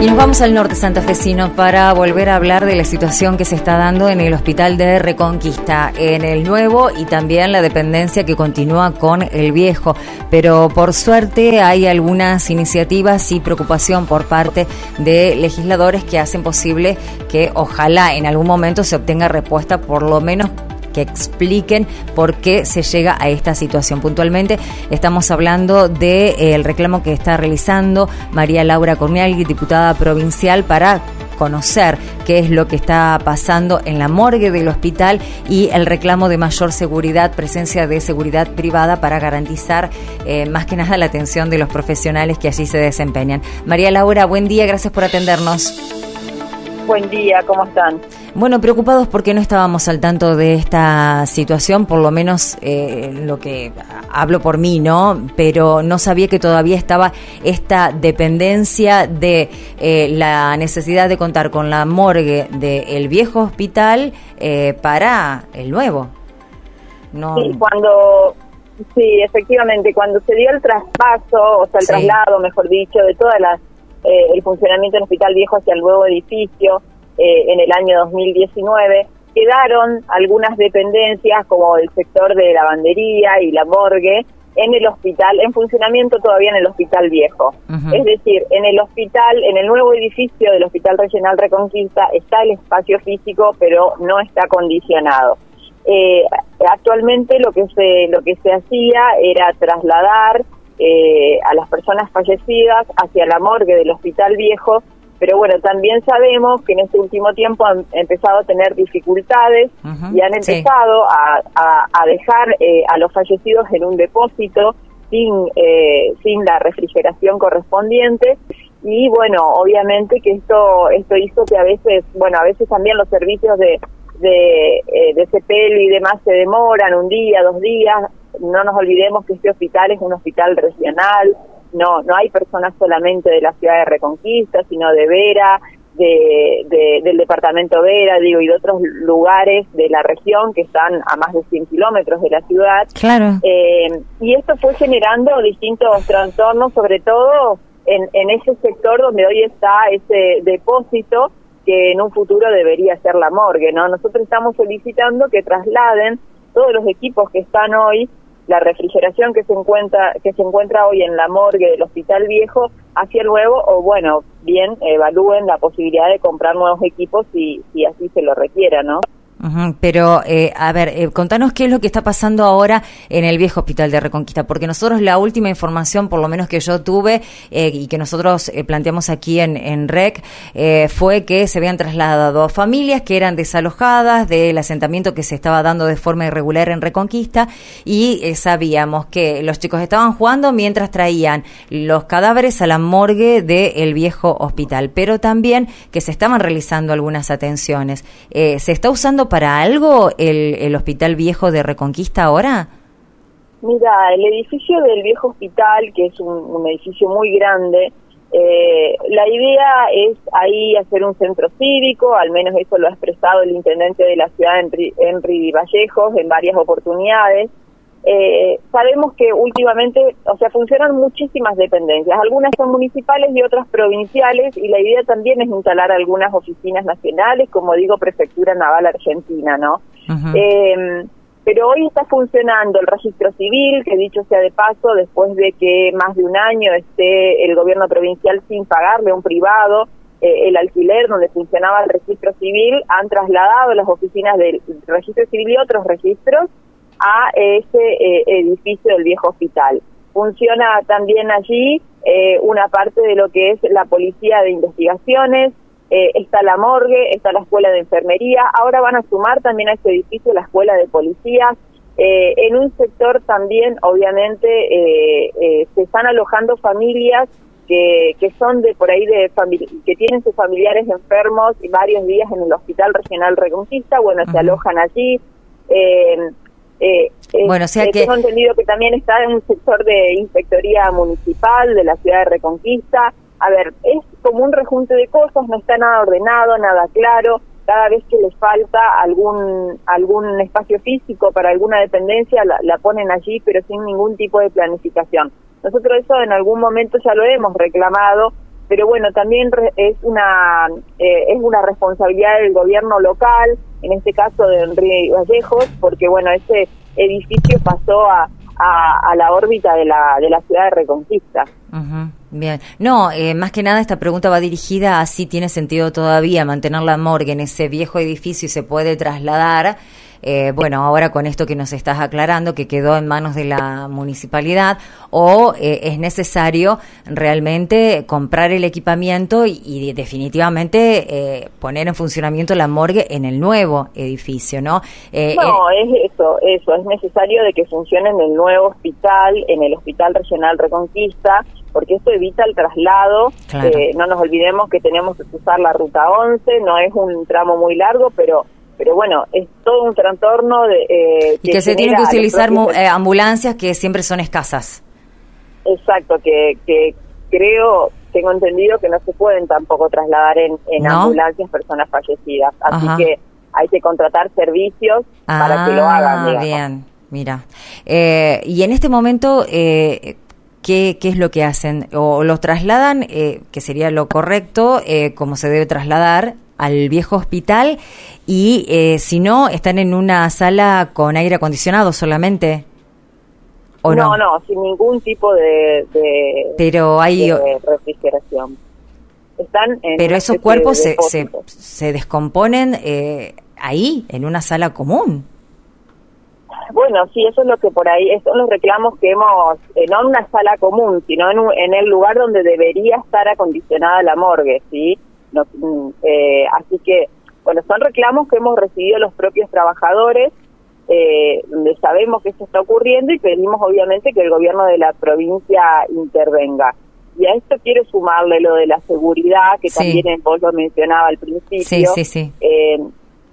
Y nos vamos al norte santafesino para volver a hablar de la situación que se está dando en el hospital de Reconquista, en el nuevo y también la dependencia que continúa con el viejo. Pero por suerte hay algunas iniciativas y preocupación por parte de legisladores que hacen posible que ojalá en algún momento se obtenga respuesta por lo menos que expliquen por qué se llega a esta situación. Puntualmente estamos hablando del de, eh, reclamo que está realizando María Laura Corneal, diputada provincial, para conocer qué es lo que está pasando en la morgue del hospital y el reclamo de mayor seguridad, presencia de seguridad privada para garantizar eh, más que nada la atención de los profesionales que allí se desempeñan. María Laura, buen día, gracias por atendernos. Buen día, ¿cómo están? Bueno, preocupados porque no estábamos al tanto de esta situación, por lo menos eh, lo que hablo por mí, ¿no? Pero no sabía que todavía estaba esta dependencia de eh, la necesidad de contar con la morgue del viejo hospital eh, para el nuevo. No. Sí, cuando Sí, efectivamente, cuando se dio el traspaso, o sea, el traslado, mejor dicho, de toda las el funcionamiento del hospital viejo hacia el nuevo edificio, eh, en el año 2019. Quedaron algunas dependencias como el sector de lavandería y la morgue en el hospital, en funcionamiento todavía en el hospital viejo. Es decir, en el hospital, en el nuevo edificio del Hospital Regional Reconquista está el espacio físico, pero no está condicionado. Eh, actualmente lo que se lo que se hacía era trasladar eh, a las personas fallecidas hacia la morgue del Hospital Viejo pero bueno, también sabemos que en este último tiempo han empezado a tener dificultades y han empezado a, a, dejar eh, a los fallecidos en un depósito sin, eh, sin la refrigeración correspondiente. Y bueno, obviamente que esto esto hizo que a veces, bueno, a veces también los servicios de de, eh, de CPL y demás se demoran un día, dos días. No nos olvidemos que este hospital es un hospital regional, no no hay personas solamente de la ciudad de Reconquista, sino de Vera, de, del departamento Vera, digo, y de otros lugares de la región que están a más de 100 kilómetros de la ciudad. Claro. Eh, y esto fue generando distintos trastornos, sobre todo en, en ese sector donde hoy está ese depósito que en un futuro debería ser la morgue, ¿no? Nosotros estamos solicitando que trasladen todos los equipos que están hoy la refrigeración que se encuentra que se encuentra hoy en la morgue del Hospital Viejo hacia el nuevo o bueno, bien evalúen la posibilidad de comprar nuevos equipos si si así se lo requiera, ¿no? Pero, eh, a ver, eh, contanos qué es lo que está pasando ahora en el viejo hospital de Reconquista, porque nosotros la última información, por lo menos que yo tuve eh, y que nosotros eh, planteamos aquí en, REC, eh, fue que se habían trasladado familias que eran desalojadas del asentamiento que se estaba dando de forma irregular en Reconquista y eh, sabíamos que los chicos estaban jugando mientras traían los cadáveres a la morgue del viejo hospital, pero también que se estaban realizando algunas atenciones. ¿Se está usando para algo el, el Hospital Viejo de Reconquista ahora? Mira, el edificio del viejo hospital, que es un, edificio muy grande, eh, la idea es ahí hacer un centro cívico, al menos eso lo ha expresado el intendente de la ciudad, Henry, Henry Vallejos, en varias oportunidades. Eh, sabemos que últimamente, o sea, funcionan muchísimas dependencias, algunas son municipales y otras provinciales, y la idea también es instalar algunas oficinas nacionales, como digo, Prefectura Naval Argentina, ¿no? eh, pero hoy está funcionando el registro civil, que dicho sea de paso, después de que más de un año esté el gobierno provincial sin pagarle a un privado eh, el alquiler donde funcionaba el registro civil, han trasladado las oficinas del registro civil y otros registros a ese eh, edificio del viejo hospital. Funciona también allí eh, una parte de lo que es la policía de investigaciones, eh, está la morgue, está la escuela de enfermería, ahora van a sumar también a este edificio la escuela de policías. en un sector también, obviamente, se están alojando familias que, que son de por ahí de que tienen sus familiares enfermos y varios días en el Hospital Regional Reconquista, bueno, se alojan allí. Eh, eh, bueno, o sea eh, que... Tengo entendido que también está en un sector de inspectoría municipal de la ciudad de Reconquista. A ver, es como un rejunte de cosas, no está nada ordenado, nada claro. Cada vez que les falta algún algún espacio físico para alguna dependencia, la, la ponen allí, pero sin ningún tipo de planificación. Nosotros eso en algún momento ya lo hemos reclamado pero bueno, también es una, eh, es una responsabilidad del gobierno local, en este caso de Enrique Vallejos, porque bueno, ese edificio pasó a, a, la órbita de la, de la ciudad de Reconquista. Bien, no, eh, más que nada esta pregunta va dirigida a si tiene sentido todavía mantener la morgue en ese viejo edificio y se puede trasladar eh, bueno, ahora con esto que nos estás aclarando, que quedó en manos de la municipalidad, o eh, es necesario realmente comprar el equipamiento y, definitivamente eh, poner en funcionamiento la morgue en el nuevo edificio, ¿no? no, es eso, eso, es necesario de que funcione en el nuevo hospital, en el Hospital Regional Reconquista, porque esto evita el traslado. no nos olvidemos que tenemos que usar la ruta 11, no es un tramo muy largo, pero pero bueno, es todo un trastorno de... Eh, y que, se tienen que utilizar eh, ambulancias que siempre son escasas. Exacto, que, que creo, tengo entendido que no se pueden tampoco trasladar en, en ambulancias personas fallecidas. Así que hay que contratar servicios para que lo ah, hagan. Bien, mira. Eh, y en este momento, eh, ¿qué, ¿qué es lo que hacen? ¿O los trasladan, eh, que sería lo correcto, eh, como se debe trasladar al viejo hospital y eh, si no, están en una sala con aire acondicionado solamente. ¿O no, no, sin ningún tipo de, pero hay refrigeración. Están en pero esos cuerpos se, se, se, descomponen eh, ahí, en una sala común. Bueno, sí, eso es lo que por ahí, son los reclamos que hemos, eh, no en una sala común, sino en, en el lugar donde debería estar acondicionada la morgue, ¿sí? Mm, eh, así que, bueno, son reclamos que hemos recibido los propios trabajadores, eh, donde sabemos que esto está ocurriendo y pedimos obviamente que el gobierno de la provincia intervenga. Y a esto quiero sumarle lo de la seguridad, que también vos lo mencionaba al principio. Eh,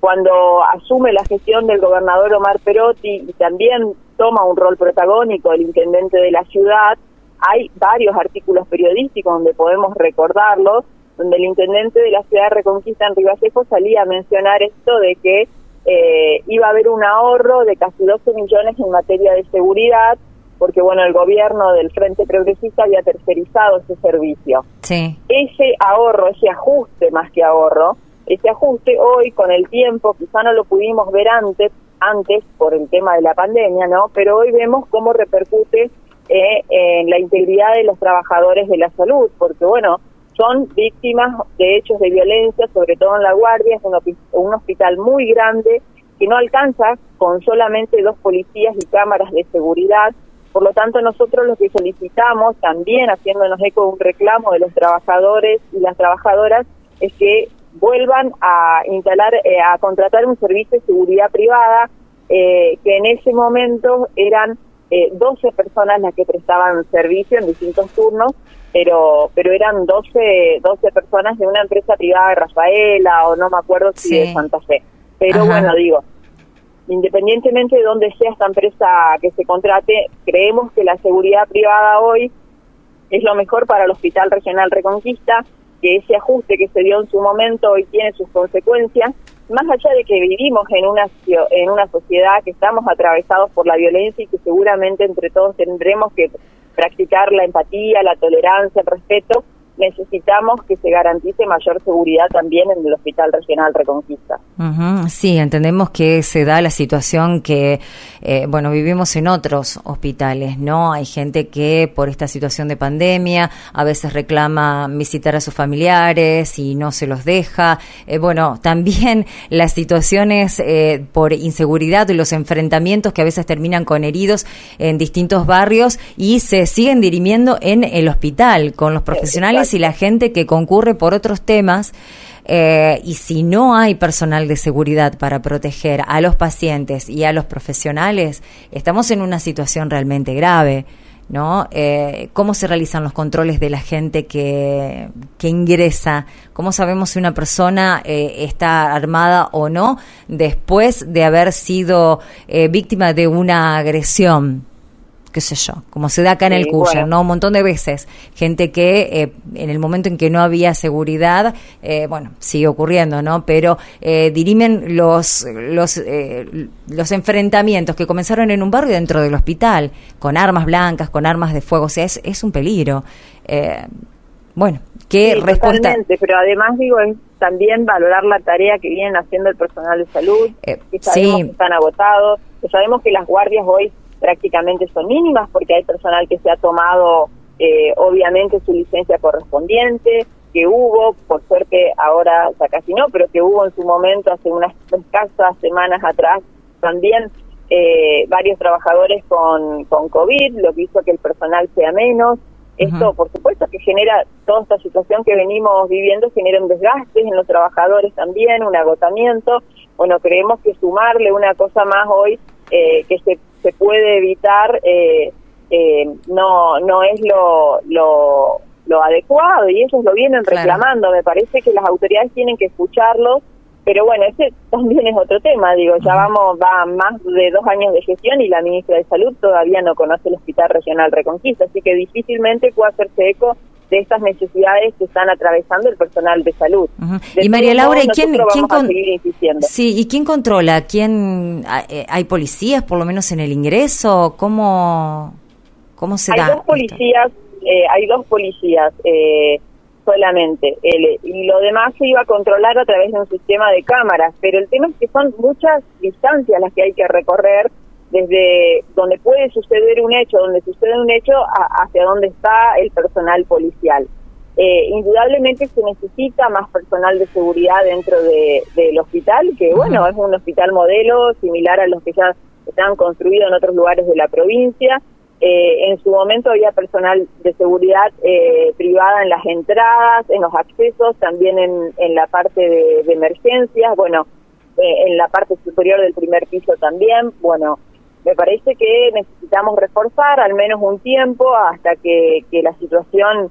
cuando asume la gestión del gobernador Omar Perotti y también toma un rol protagónico el intendente de la ciudad, hay varios artículos periodísticos donde podemos recordarlos, donde el intendente de la ciudad de Reconquista, en Vallejo, salía a mencionar esto de que eh, iba a haber un ahorro de casi 12 millones en materia de seguridad, porque bueno, el gobierno del Frente Progresista había tercerizado ese servicio. Sí. Ese ahorro, ese ajuste más que ahorro, ese ajuste hoy con el tiempo, quizá no lo pudimos ver antes, antes por el tema de la pandemia, ¿no? Pero hoy vemos cómo repercute eh, en la integridad de los trabajadores de la salud, porque bueno, son víctimas de hechos de violencia, sobre todo en La Guardia, es un, hospital muy grande que no alcanza con solamente dos policías y cámaras de seguridad. Por lo tanto, nosotros lo que solicitamos, también haciéndonos eco de un reclamo de los trabajadores y las trabajadoras, es que vuelvan a instalar, eh, a contratar un servicio de seguridad privada, eh, que en ese momento eran eh, 12 personas las que prestaban servicio en distintos turnos pero pero eran 12, 12 personas de una empresa privada de Rafaela o no me acuerdo si de Santa Fe. Pero bueno, digo, independientemente de dónde sea esta empresa que se contrate, creemos que la seguridad privada hoy es lo mejor para el Hospital Regional Reconquista, que ese ajuste que se dio en su momento hoy tiene sus consecuencias, más allá de que vivimos en una en una sociedad que estamos atravesados por la violencia y que seguramente entre todos tendremos que practicar la empatía, la tolerancia, el respeto, necesitamos que se garantice mayor seguridad también en el Hospital Regional Reconquista. Sí, entendemos que se da la situación que, eh, bueno, vivimos en otros hospitales, ¿no? Hay gente que por esta situación de pandemia a veces reclama visitar a sus familiares y no se los deja. Eh, bueno, también las situaciones eh, por inseguridad y los enfrentamientos que a veces terminan con heridos en distintos barrios y se siguen dirimiendo en el hospital con los profesionales y la gente que concurre por otros temas. Eh, y si no hay personal de seguridad para proteger a los pacientes y a los profesionales, estamos en una situación realmente grave. ¿no? Eh, ¿Cómo se realizan los controles de la gente que, que ingresa? ¿Cómo sabemos si una persona eh, está armada o no después de haber sido víctima de una agresión? Qué sé yo, como se da acá en el Cuya, ¿no? Un montón de veces. Gente que eh, en el momento en que no había seguridad, eh, bueno, sigue ocurriendo, ¿no? Pero eh, dirimen los, los, eh, los enfrentamientos que comenzaron en un barrio dentro del hospital, con armas blancas, con armas de fuego, o sea, es, es un peligro. bueno, ¿Qué respuesta? pero además digo, es también valorar la tarea que vienen haciendo el personal de salud, eh, que sabemos que están agotados, que sabemos que las guardias hoy prácticamente son mínimas porque hay personal que se ha tomado eh, obviamente su licencia correspondiente, que hubo, por suerte ahora ya casi no, pero que hubo en su momento hace unas escasas semanas atrás también eh, varios trabajadores con, con COVID, lo que hizo que el personal sea menos. Esto, por supuesto, que genera toda esta situación que venimos viviendo, genera un desgaste en los trabajadores también, un agotamiento. Bueno, creemos que sumarle una cosa más hoy eh, que se, se puede evitar eh, eh, no no es lo, lo, lo adecuado y ellos lo vienen reclamando. Me parece que las autoridades tienen que escucharlos pero bueno, ese también es otro tema, digo, ya vamos, va más de dos años de gestión y la ministra de Salud todavía no conoce el Hospital Regional Reconquista, así que difícilmente puede hacerse eco de estas necesidades que están atravesando el personal de salud. y María Laura, ¿y quién, quién sí, ¿y quién controla? ¿Quién eh, hay policías por lo menos en el ingreso? ¿Cómo cómo se hay Dos policías, eh, hay dos policías, eh, solamente. El, y lo demás se iba a controlar a través de un sistema de cámaras, pero el tema es que son muchas distancias las que hay que recorrer desde donde puede suceder un hecho, donde sucede un hecho, hacia donde está el personal policial. Eh, indudablemente se necesita más personal de seguridad dentro del hospital, que bueno, es un hospital modelo similar a los que ya están construidos en otros lugares de la provincia, eh, en su momento había personal de seguridad eh, privada en las entradas, en los accesos, también en, en la parte de, emergencias, bueno, eh, en la parte superior del primer piso también. Bueno, me parece que necesitamos reforzar al menos un tiempo hasta que, que la situación,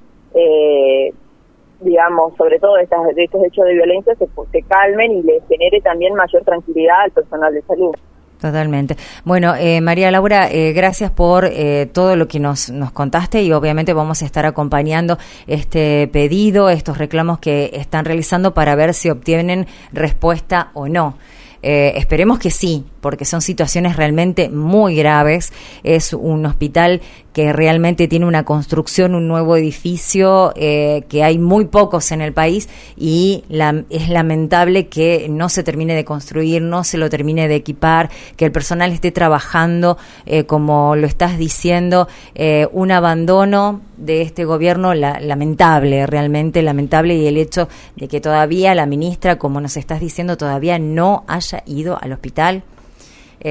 digamos, sobre todo de, estas, de estos hechos de violencia, se, se calmen y le genere también mayor tranquilidad al personal de salud. Totalmente. Bueno, eh, María Laura, eh, gracias por eh, todo lo que nos, nos contaste y obviamente vamos a estar acompañando este pedido, estos reclamos que están realizando para ver si obtienen respuesta o no. Eh, esperemos que sí, porque son situaciones realmente muy graves. Es un hospital que realmente tiene una construcción, un nuevo edificio, eh, que hay muy pocos en el país y es lamentable que no se termine de construir, no se lo termine de equipar, que el personal esté trabajando, eh, como lo estás diciendo, eh, un abandono de este gobierno lamentable, realmente lamentable, y el hecho de que todavía la ministra, como nos estás diciendo, todavía no haya ido al hospital,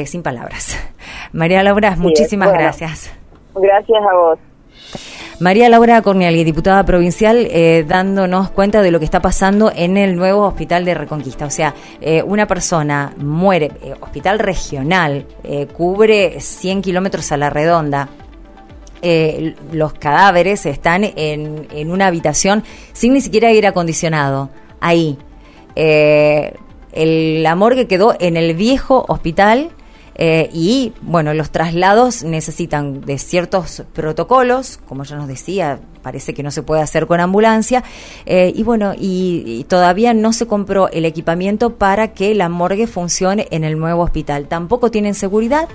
sin palabras. María Laura, muchísimas gracias. Gracias a vos. María Laura Corniali, diputada provincial, eh, dándonos cuenta de lo que está pasando en el nuevo hospital de Reconquista. O sea, eh, una persona muere, eh, hospital regional, cubre 100 kilómetros a la redonda. los cadáveres están en, en, una habitación sin ni siquiera aire acondicionado. Ahí. El, la morgue quedó en el viejo hospital eh, y bueno, los traslados necesitan de ciertos protocolos, como ya nos decía, parece que no se puede hacer con ambulancia. Eh, y bueno, y, todavía no se compró el equipamiento para que la morgue funcione en el nuevo hospital. Tampoco tienen seguridad.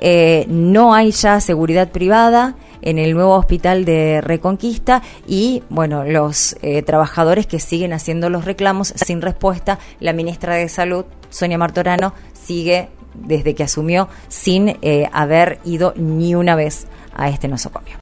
Eh, no hay ya seguridad privada en el nuevo hospital de Reconquista y, bueno, los trabajadores que siguen haciendo los reclamos sin respuesta. La ministra de Salud, Sonia Martorano, sigue desde que asumió sin eh, haber ido ni una vez a este nosocomio.